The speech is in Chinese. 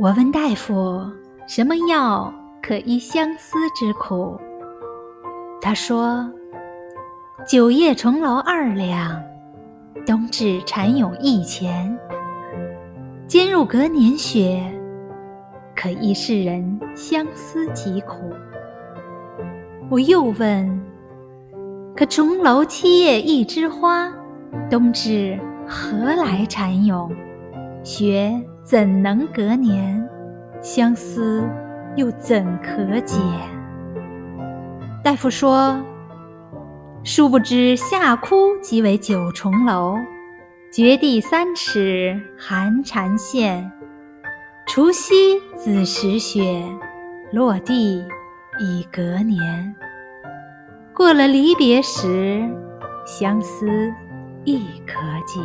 我问大夫：“什么药可医相思之苦？”他说：“九叶重楼二两，冬至蝉蛹一钱，煎入隔年雪，可医世人相思疾苦。”我又问：“可重楼七叶一枝花，冬至何来蝉蛹？雪怎能隔年？相思又怎可解？”大夫说：“殊不知夏枯即为九重楼，绝地三尺寒蝉现，除夕子时雪，落地已隔年。过了离别时，相思亦可解。”